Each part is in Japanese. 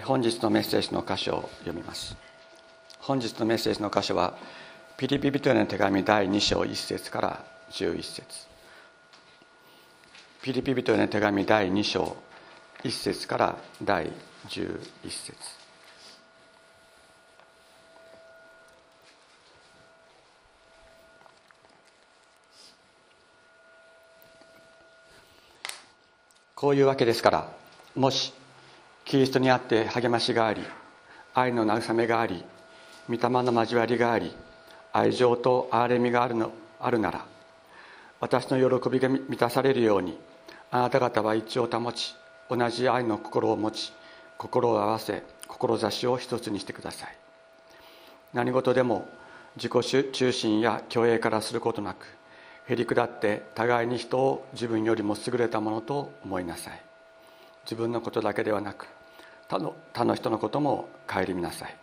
本日のメッセージの箇所を読みます。本日のメッセージの箇所はピリピリトへの手紙第2章1節から11節。ピリピリトへの手紙第2章1節から第11節。こういうわけですからもしキリストにあって励ましがあり愛の慰めがあり御霊の交わりがあり愛情と憐れみがあるのあるなら私の喜びが満たされるようにあなた方は一致を保ち同じ愛の心を持ち心を合わせ志を一つにしてください。何事でも自己中心や虚栄からすることなくへり下って互いに人を自分よりも優れたものと思いなさい。自分のことだけではなく他の他の人のことも顧みなさい。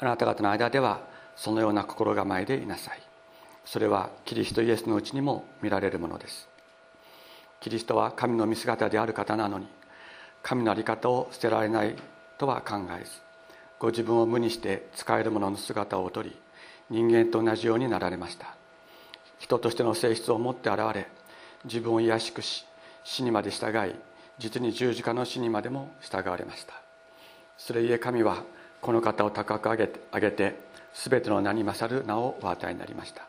あなた方の間ではそのような心構えでいなさい。それはキリストイエスのうちにも見られるものです。キリストは神の見姿である方なのに神の在り方を捨てられないとは考えずご自分を無にして使える者の姿をとり人間と同じようになられました。人としての性質を持って現れ自分を卑しくし死にまで従い実に十字架の死にまでも従われました。それゆえ神はこの方を高く上げて上げて全ての名に勝る名をお与えになりました。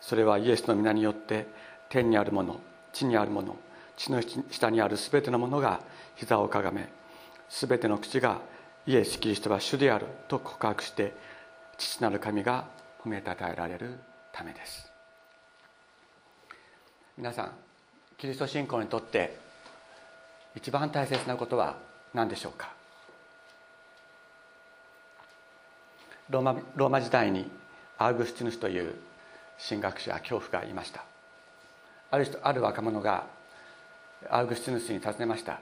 それはイエスの皆によって天にあるもの地にあるもの地の下にある全てのものが膝をかがめ全ての口がイエス・キリストは主であると告白して父なる神が褒めたたえられるためです。皆さんキリスト信仰にとって一番大切なことは何でしょうか？ローマローマ時代にアーグスティヌスという神学者恐怖がいました。ある人ある若者がアーグスティヌスに尋ねました。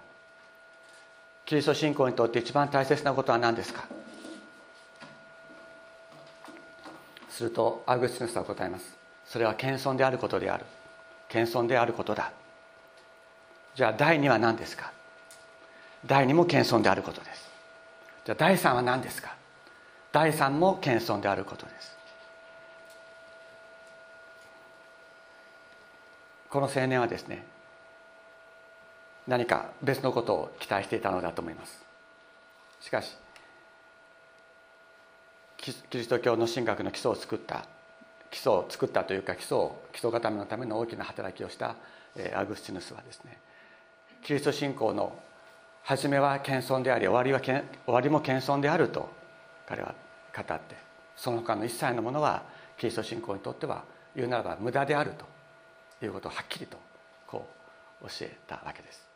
キリスト信仰にとって一番大切なことは何ですか？するとアーグスティヌスは答えます。それは謙遜であることである。謙遜であることだ。じゃあ第2は何ですか？第2も謙遜であることです。じゃあ第3は何ですか？第3も謙遜であることです。この青年はですね何か別のことを期待していたのだと思います。しかしキリスト教の神学の基礎を作った基礎を作ったというか基礎を基礎固めのための大きな働きをしたアグスティヌスはですねキリスト信仰の初めは謙遜であり終わりは終わりも謙遜であると彼は語ってその他の一切のものはキリスト信仰にとっては言うならば無駄であるということをはっきりとこう教えたわけです。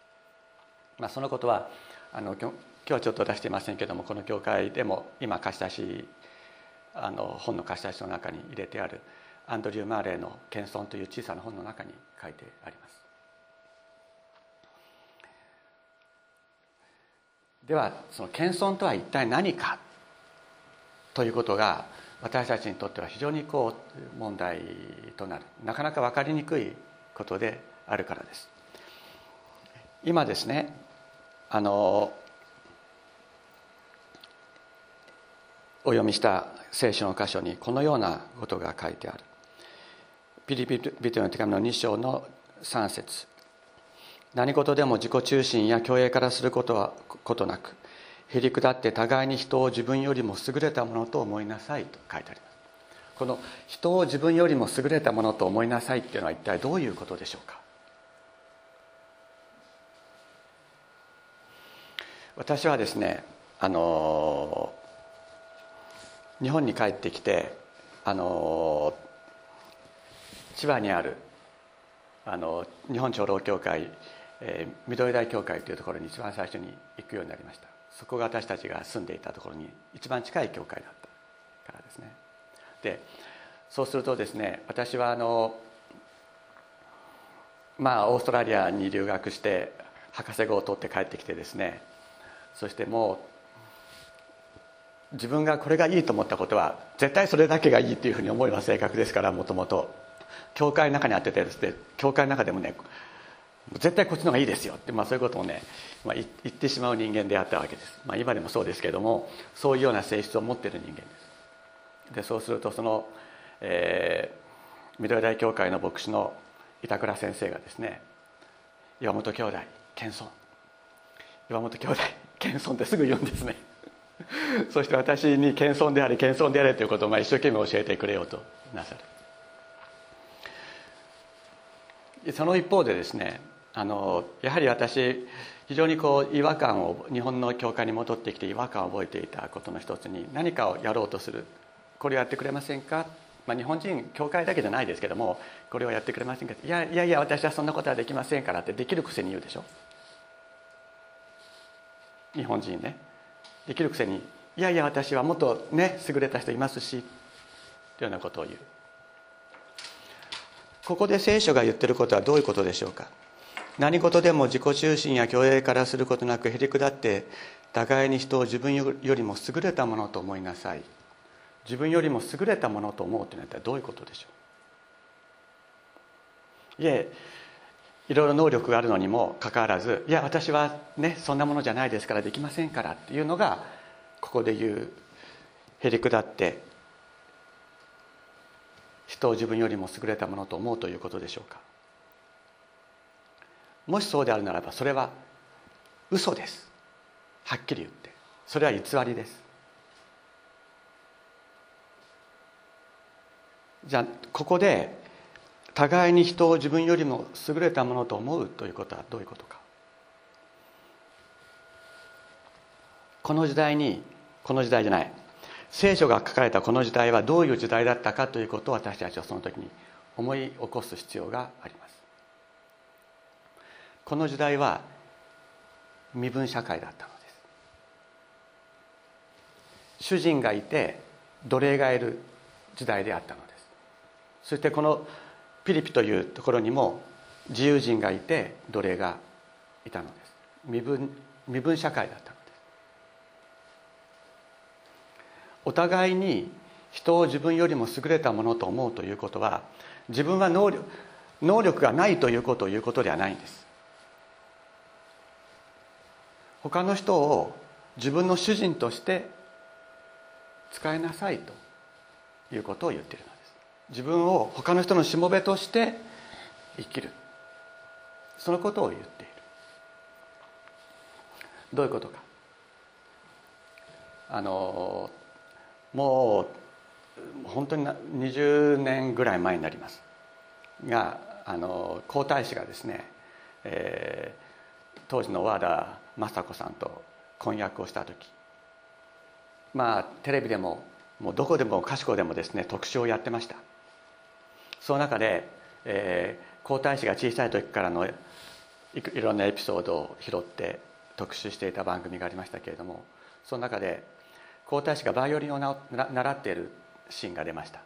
まあ、そのことはあの今日はちょっと出していませんけどもこの教会でも今貸し出しあの本の貸し出しの中に入れてあるアンドリュー・マーレーの「謙遜」という小さな本の中に書いてあります。ではその謙遜とは一体何か？ということが私たちにとっては非常にこう問題となる。なかなか分かりにくいことであるからです。今ですねあのお読みした聖書の箇所にこのようなことが書いてある。ピリピリの手紙の2章の3節。何事でも自己中心や虚栄からすることはことなくへり下って互いに人を自分よりも優れたものと思いなさいと書いてあります。この人を自分よりも優れたものと思いなさいっていうのは一体どういうことでしょうか？私はですねあの日本に帰ってきてあの千葉にあるあの日本長老協会えー、緑台教会というところに一番最初に行くようになりました。そこが私たちが住んでいたところに一番近い教会だったからですね。でそうするとですね私はあのまあオーストラリアに留学して博士号を取って帰ってきてですねそしてもう自分がこれがいいと思ったことは絶対それだけがいいというふうに思いは性格ですからもともと。教会の中にあっててですね教会の中でもね絶対こっちの方がいいですよって、まあ、そういうことをね、まあ、言ってしまう人間であったわけです、まあ、今でもそうですけどもそういうような性質を持っている人間です。でそうするとその、えー、緑大教会の牧師の板倉先生がですね岩本兄弟謙遜。岩本兄弟謙遜ってすぐ言うんですね。そして私に謙遜であれ謙遜であれということをまあ一生懸命教えてくれようとなさる。その一方でですねあのやはり私非常にこう違和感を日本の教会に戻ってきて違和感を覚えていたことの一つに何かをやろうとする。これをやってくれませんか、まあ、日本人教会だけじゃないですけどもこれをやってくれませんか？いやいやいや私はそんなことはできませんからってできるくせに言うでしょ。日本人ね。できるくせにいやいや私はもっとね優れた人いますしというようなことを言う。ここで聖書が言ってることはどういうことでしょうか？何事でも自己中心や虚栄からすることなくへりくだって互いに人を自分よりも優れたものと思いなさい。自分よりも優れたものと思うというのはどういうことでしょう？いえいろいろ能力があるのにもかかわらずいや私はねそんなものじゃないですからできませんからっていうのがここで言うへりくだって人を自分よりも優れたものと思うということでしょうか？もしそうであるならばそれは嘘です。はっきり言って。それは偽りです。じゃあここで互いに人を自分よりも優れたものと思うということはどういうことか。この時代にこの時代じゃない。聖書が書かれたこの時代はどういう時代だったかということを私たちはその時に思い起こす必要があります。この時代は身分社会だったのです。主人がいて奴隷がいる時代であったのです。そしてこのピリピというところにも自由人がいて奴隷がいたのです。身分身分社会だったのです。お互いに人を自分よりも優れたものと思うということは自分は能力能力がないということを言うことではないんです。他の人を自分の主人として使いなさいということを言っているのです。自分を他の人のしもべとして生きる。そのことを言っている。どういうことか。あのもう本当に20年ぐらい前になりますがあの皇太子がですね、えー、当時の和田雅子さんと婚約をした時。まあテレビでももうどこでもかしこでもですね特集をやってました。その中で、えー、皇太子が小さい時からのいいろんなエピソードを拾って特集していた番組がありましたけれどもその中で皇太子がバイオリンを習っているシーンが出ました。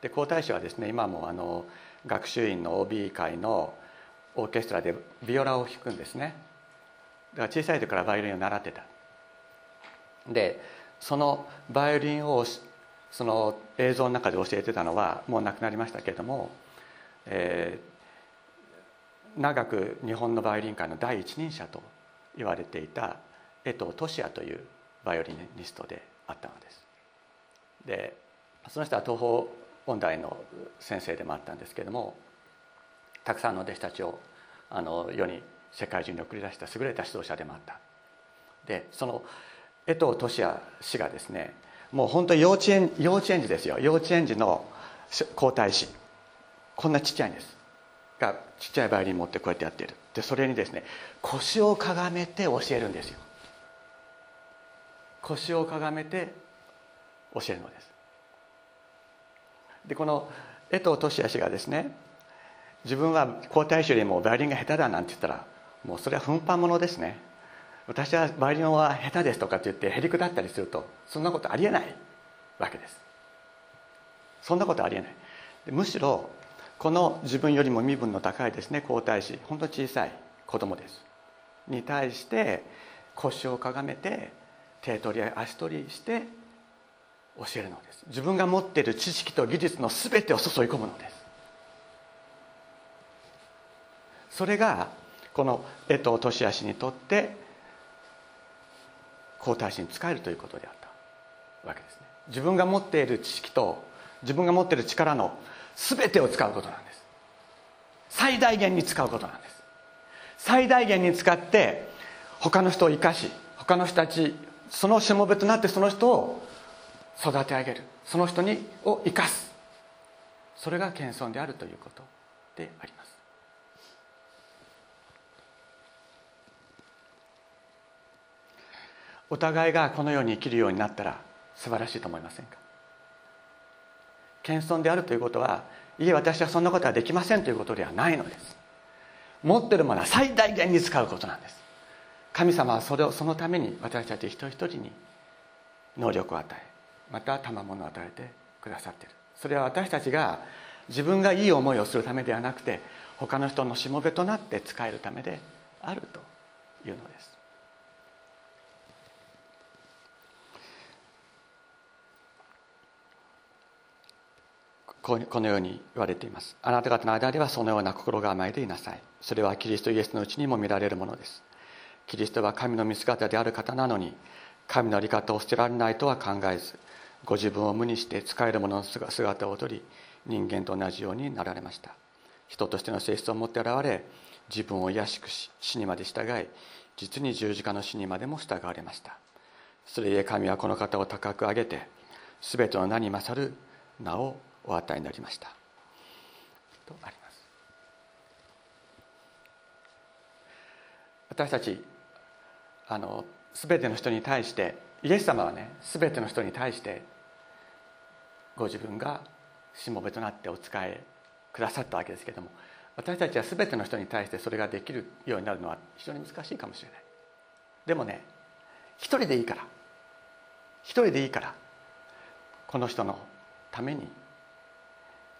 で皇太子はですね今もあの学習院の OB 会のオーケストラでビオラを弾くんですね。だから小さい時からバイオリンを習ってた。でそのバイオリンをその映像の中で教えてたのはもう亡くなりましたけれども、えー、長く日本のバイオリン界の第一人者と言われていた江藤俊也というバイオリニストであったのです。でその人は東方音大の先生でもあったんですけれどもたくさんの弟子たちをあの世に世界中に送り出した優れた指導者でもあった。でその江藤俊也氏がですねもう本当幼稚園幼稚園児ですよ。幼稚園児の皇太子こんなちっちゃいんです。がちっちゃいバイオリン持ってこうやってやってる。でそれにですね腰をかがめて教えるんですよ。腰をかがめて教えるのです。でこの江藤俊也氏がですね自分は皇太子よりもバイオリンが下手だなんて言ったらもうそれは奮発ものですね。私はバイオリンは下手ですとかって言ってへりくだったりするとそんなことありえないわけです。そんなことありえない。むしろこの自分よりも身分の高いですね皇太子本当小さい子供です。に対して腰をかがめて手取り足取りして教えるのです。自分が持っている知識と技術の全てを注ぎ込むのです。それがこの江藤利康にとって皇太子に仕えるということであったわけですね。自分が持っている知識と自分が持っている力の全てを使うことなんです。最大限に使うことなんです。最大限に使って他の人を生かし他の人たちそのしもべとなってその人を育て上げる。その人にを生かす。それが謙遜であるということであります。お互いがこのように生きるようになったら素晴らしいと思いませんか？謙遜であるということはいえ私はそんなことはできませんということではないのです。持ってるものは最大限に使うことなんです。神様はそれをそのために私たち一人一人に能力を与えまた賜物を与えてくださっている。それは私たちが自分がいい思いをするためではなくて他の人のしもべとなって使えるためであるというのです。このように言われています。あなた方の間ではそのような心構えでいなさい。それはキリストイエスのうちにも見られるものです。キリストは神の見姿である方なのに神の在り方を捨てられないとは考えずご自分を無にして使える者の姿をとり人間と同じようになられました。人としての性質を持って現れ自分を卑しくし死にまで従い実に十字架の死にまでも従われました。それゆえ神はこの方を高く上げて全ての名に勝る名をお与えになりました。とあります。私たちあの全ての人に対してイエス様はね全ての人に対してご自分がしもべとなってお仕えくださったわけですけれども私たちは全ての人に対してそれができるようになるのは非常に難しいかもしれない。でもね一人でいいから一人でいいからこの人のために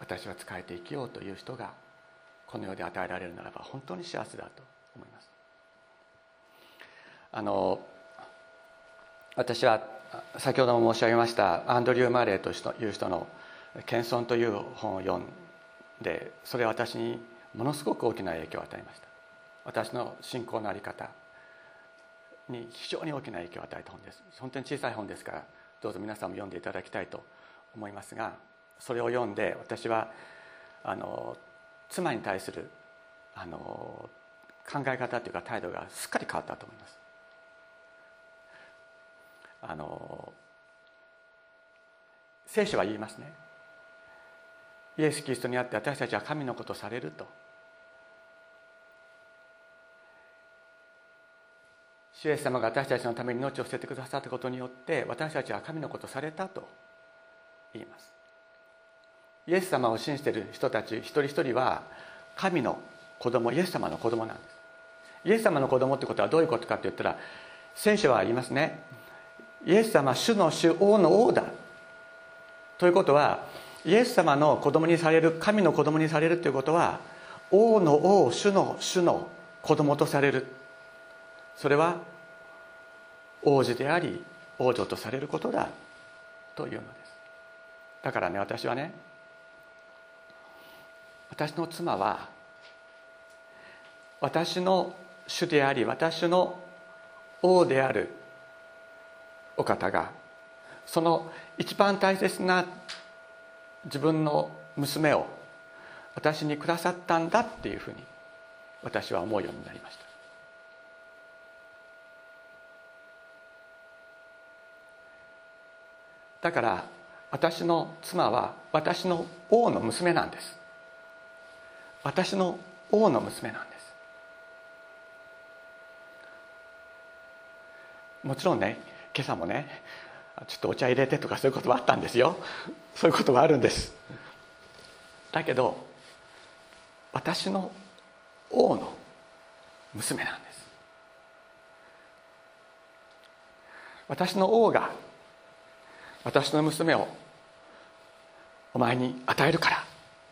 私は仕えて生きようという人がこの世で与えられるならば本当に幸せだと思います。あの私は先ほども申し上げましたアンドリュー・マーレーという人の「謙遜」という本を読んでそれは私にものすごく大きな影響を与えました。私の信仰の在り方に非常に大きな影響を与えた本です。本当に小さい本ですからどうぞ皆さんも読んでいただきたいと思いますがそれを読んで私はあの妻に対するあの考え方というか態度がすっかり変わったと思います。あの聖書は言いますね。イエス・キリストにあって私たちは神のことされると。主イエス様が私たちのために命を捨ててくださったことによって私たちは神のことされたと言います。イエス様を信じている人たち一人一人は神の子供イエス様の子供なんです。イエス様の子供ってことはどういうことかって言ったら聖書は言いますね。イエス様主の主王の王だ。ということはイエス様の子供にされる神の子供にされるということは王の王主の主の子供とされる。それは王子であり王女とされることだ。というのです。だからね私はね私の妻は私の主であり私の王であるお方がその一番大切な自分の娘を私にくださったんだっていうふうに私は思うようになりました。だから私の妻は私の王の娘なんです。私の王の娘なんです。もちろんね今朝もねちょっとお茶入れてとかそういうことはあったんですよ。そういうことはあるんです。だけど私の王の娘なんです。私の王が私の娘をお前に与えるから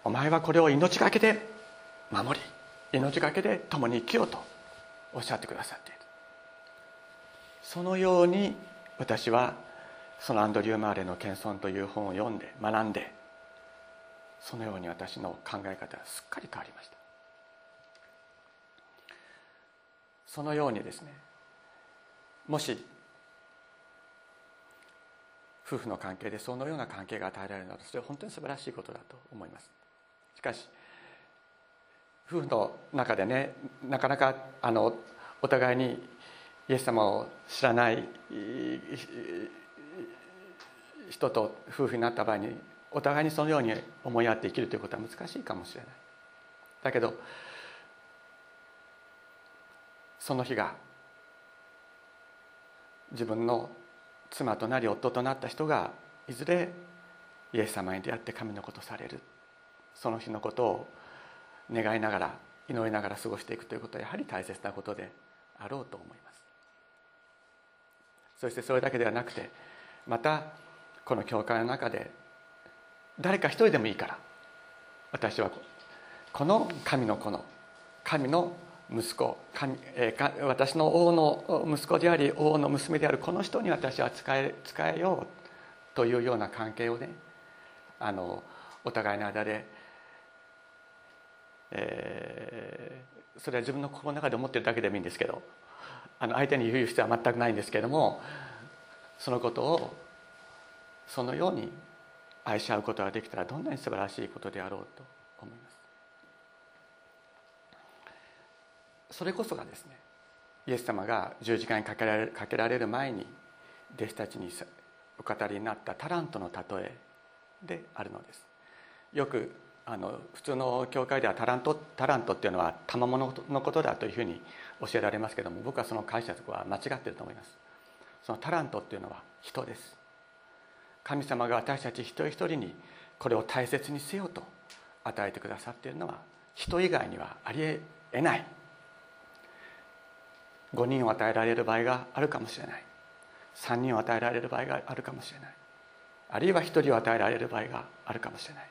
お前はこれを命がけで守り命がけで共に生きようとおっしゃってくださっている。そのように私はそのアンドリュー・マーレの「謙遜」という本を読んで学んでそのように私の考え方はすっかり変わりました。そのようにですねもし夫婦の関係でそのような関係が与えられるならそれは本当に素晴らしいことだと思います。しかし夫婦の中でねなかなかあのお互いにイエス様を知らない人と夫婦になった場合にお互いにそのように思い合って生きるということは難しいかもしれない。だけどその日が自分の妻となり夫となった人がいずれイエス様に出会って神のことされる。その日のことを願いながら祈りながら過ごしていくということはやはり大切なことであろうと思います。そしてそれだけではなくてまたこの教会の中で誰か一人でもいいから私はこの神の子の神の息子神、えー、私の王の息子であり王の娘であるこの人に私は使え使えようというような関係をねあのお互いの間で、えー、それは自分の心の中で思ってるだけでもいいんですけどあの相手に言う必要は全くないんですけどもそのことをそのように愛し合うことができたらどんなに素晴らしいことであろうと思います。それこそがですねイエス様が十字架にかけられかけられる前に弟子たちにお語りになったタラントの例えであるのです。よくあの普通の教会ではタラントタラントっていうのは賜物のことだというふうに教えられますけども僕はその解釈は間違ってると思います。そのタラントっていうのは人です。神様が私たち一人一人にこれを大切にせよと与えてくださっているのは人以外にはありえない。5人を与えられる場合があるかもしれない。3人を与えられる場合があるかもしれない。あるいは1人を与えられる場合があるかもしれない。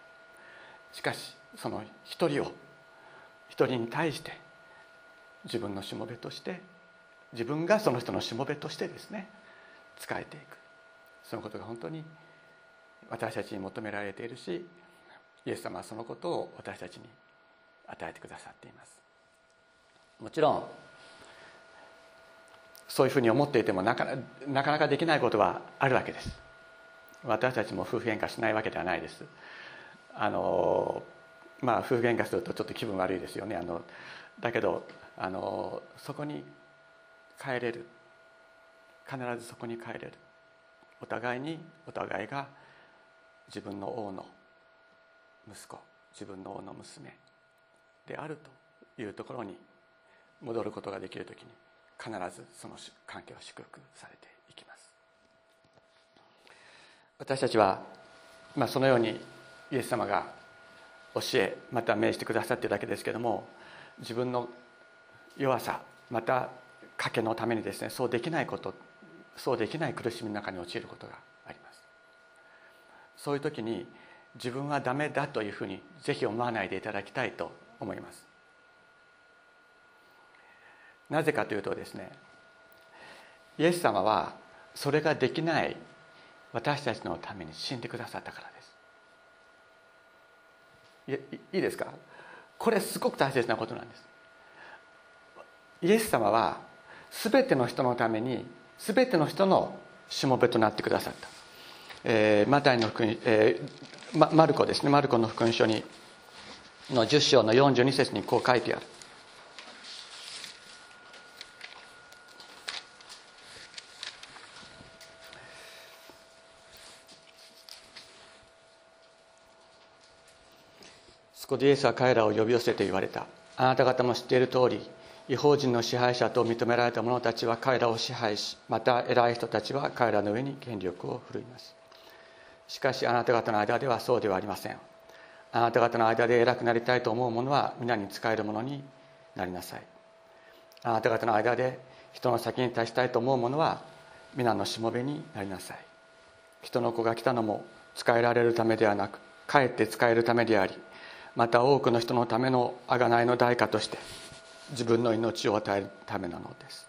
しかしその1人を1人に対して自分のしもべとして自分がその人のしもべとしてですね仕えていく。そのことが本当に私たちに求められているしイエス様はそのことを私たちに与えてくださっています。もちろんそういうふうに思っていてもなかなかできないことはあるわけです。私たちも夫婦喧嘩しないわけではないです。あのまあ夫婦喧嘩するとちょっと気分悪いですよね。あのだけどあのそこに帰れる。必ずそこに帰れる。お互いにお互いが自分の王の息子自分の王の娘であるというところに戻ることができる時に必ずその関係は祝福されていきます。私たちは、まあ、そのようにイエス様が教えまた命じてくださっているだけですけども自分の弱さまた賭けのためにですねそうできないことそうできない苦しみの中に陥ることがあります。そういう時に自分はダメだというふうにぜひ思わないでいただきたいと思います。なぜかというとですねイエス様はそれができない私たちのために死んでくださったからです。いいですか？これすごく大切なことなんです。イエス様は全ての人のために全ての人のしもべとなってくださった、えー、マタイの福音、えー、マルコですね。マルコの福音書にの10章の42節にこう書いてある。こでイエスは彼らを呼び寄せて言われた。あなた方も知っている通り違法人の支配者と認められた者たちは彼らを支配しまた偉い人たちは彼らの上に権力を振るいます。しかしあなた方の間ではそうではありません。あなた方の間で偉くなりたいと思う者は皆に仕える者になりなさい。あなた方の間で人の先に立ちたいと思う者は皆のしもべになりなさい。人の子が来たのも使えられるためではなくかえって使えるためでありまた多くの人のための贖いの代価として自分の命を与えるためなのです。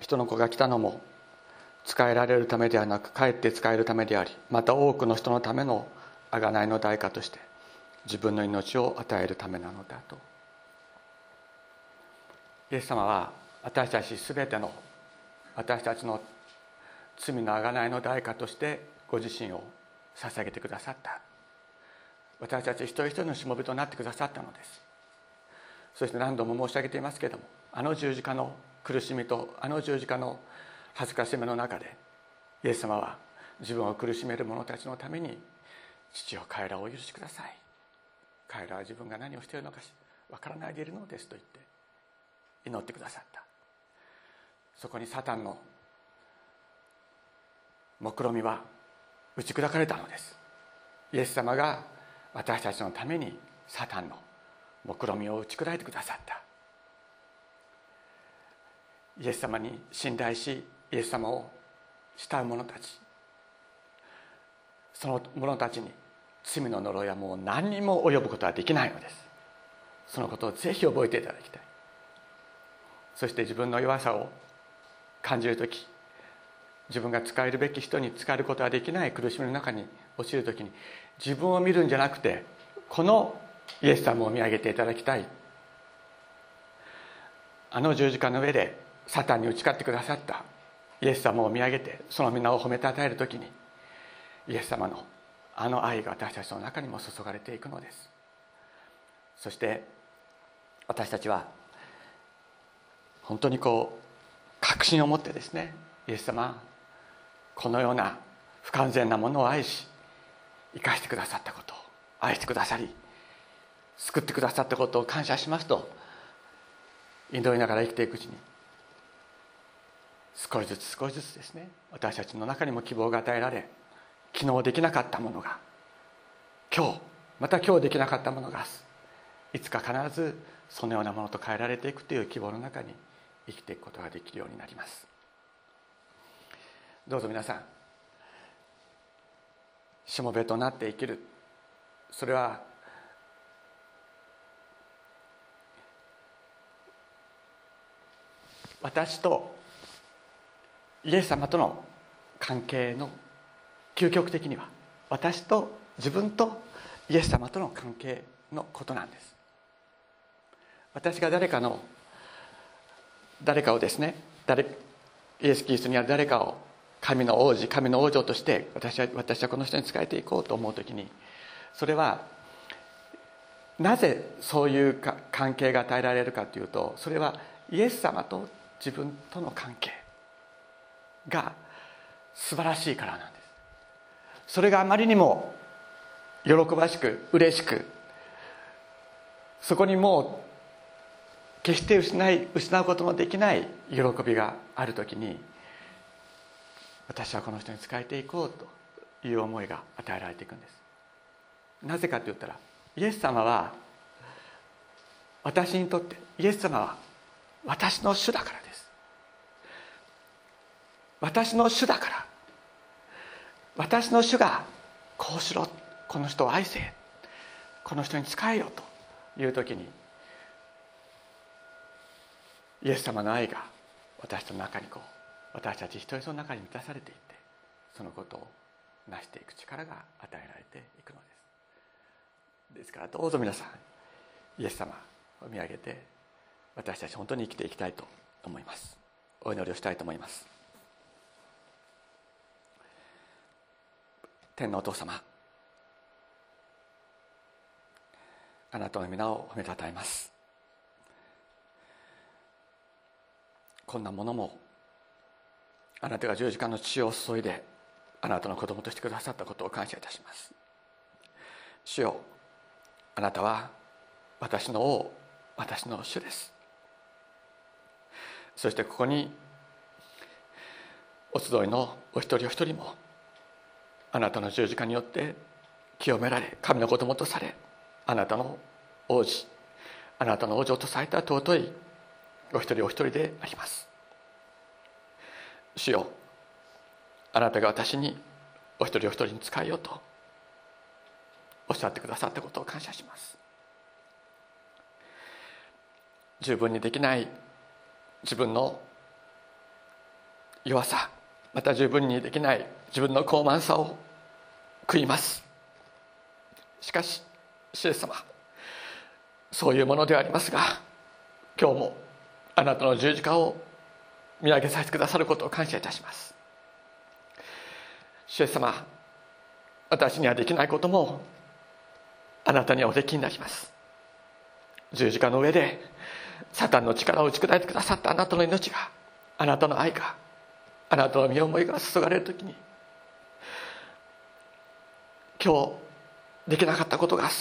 人の子が来たのも使えられるためではなくかえって使えるためでありまた多くの人のための贖いの代価として自分の命を与えるためなのだと。イエス様は私たち全ての私たちの罪の贖いの代価としてご自身を捧げてくださった。私たち一人一人のしもべとなってくださったのです。そして何度も申し上げていますけれどもあの十字架の苦しみとあの十字架の恥ずかしめの中でイエス様は自分を苦しめる者たちのために父を彼らをお許しください。彼らは自分が何をしているのかわからないでいるのですと言って祈ってくださった。そこにサタンの目論みは打ち砕かれたのです。イエス様が私たちのためにサタンの目論みを打ち砕いてくださった。イエス様に信頼しイエス様を慕う者たち。その者たちに罪の呪いはもう何にも及ぶことはできないのです。そのことをぜひ覚えていただきたい。そして自分の弱さを感じる時自分が使えるべき人に使えることができない苦しみの中に落ちる時に自分を見るんじゃなくてこのイエス様を見上げていただきたい。あの十字架の上でサタンに打ち勝ってくださったイエス様を見上げてその皆を褒めたたえる時にイエス様のあの愛が私たちの中にも注がれていくのです。そして私たちは本当にこう確信を持ってですねイエス様このような不完全なものを愛し生かしてくださったことを愛してくださり救ってくださったことを感謝しますと祈りながら生きていくうちに少しずつ少しずつですね私たちの中にも希望が与えられ昨日できなかったものが今日また今日できなかったものがいつか必ずそのようなものと変えられていくという希望の中に生きていくことができるようになります。どうぞ皆さんしもべとなって生きる。それは私とイエス様との関係の究極的には私と自分とイエス様との関係のことなんです。私が誰かの誰かをですね誰イエス・キリストにある誰かを神の王子神の王女として私は私はこの人に仕えていこうと思う時にそれはなぜそういう関係が与えられるかというとそれはイエス様と自分との関係が素晴らしいからなんです。それがあまりにも喜ばしく嬉しくそこにもう決して失い失うことのできない喜びがある時に私はこの人に仕えていこうという思いが与えられていくんです。なぜかと言ったらイエス様は私にとってイエス様は私の主だからです。私の主だから私の主がこうしろこの人を愛せこの人に仕えよという時にイエス様の愛が私の中にこう私たち一人の中に満たされていってそのことを成していく力が与えられていくのです。ですからどうぞ皆さんイエス様を見上げて私たち本当に生きていきたいと思います。お祈りをしたいと思います。天のお父様あなたの皆を褒めたたえます。こんなものもあなたが十字架の血を注いであなたの子供としてくださったことを感謝いたします。主よあなたは私の王私の主です。そしてここにお集いのお一人お一人もあなたの十字架によって清められ神の子供とされあなたの王子あなたの王女とされた尊いお一人お一人であります。主よあなたが私にお一人お一人に使えようとおっしゃってくださったことを感謝します。十分にできない自分の弱さまた十分にできない自分の傲慢さを悔います。しかし主イエス様そういうものではありますが今日もあなたの十字架を見上げさせてくださることを感謝いたします。主イエス様私にはできないこともあなたにはおできになります。十字架の上でサタンの力を打ち砕いてくださったあなたの命があなたの愛があなたの身思いが注がれる時に今日できなかったことが明日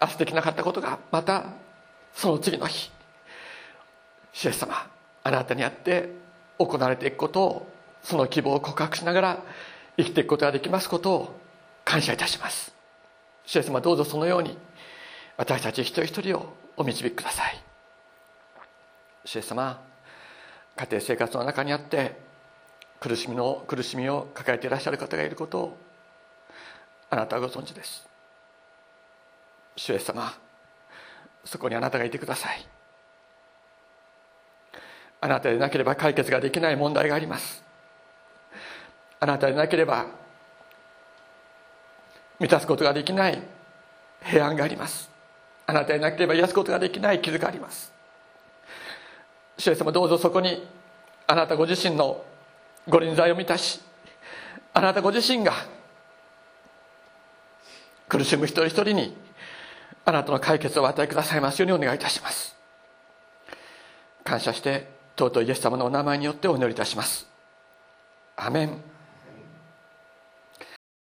明日できなかったことがまたその次の日主イエス様あなたにあって行われていくことをその希望を告白しながら生きていくことができますことを感謝いたします。主イエス様どうぞそのように私たち一人一人をお導きください。主イエス様家庭生活の中にあって苦しみの苦しみを抱えていらっしゃる方がいることをあなたはご存知です。主イエス様そこにあなたがいてください。あなたでなければ解決ができない問題があります。あなたでなければ満たすことができない平安があります。あなたでなければ癒すことができない傷があります。主イエス様どうぞそこにあなたご自身のご臨在を満たしあなたご自身が苦しむ一人一人にあなたの解決をお与えくださいますようにお願いいたします。感謝して尊いイエス様のお名前によってお祈りいたします。アメン。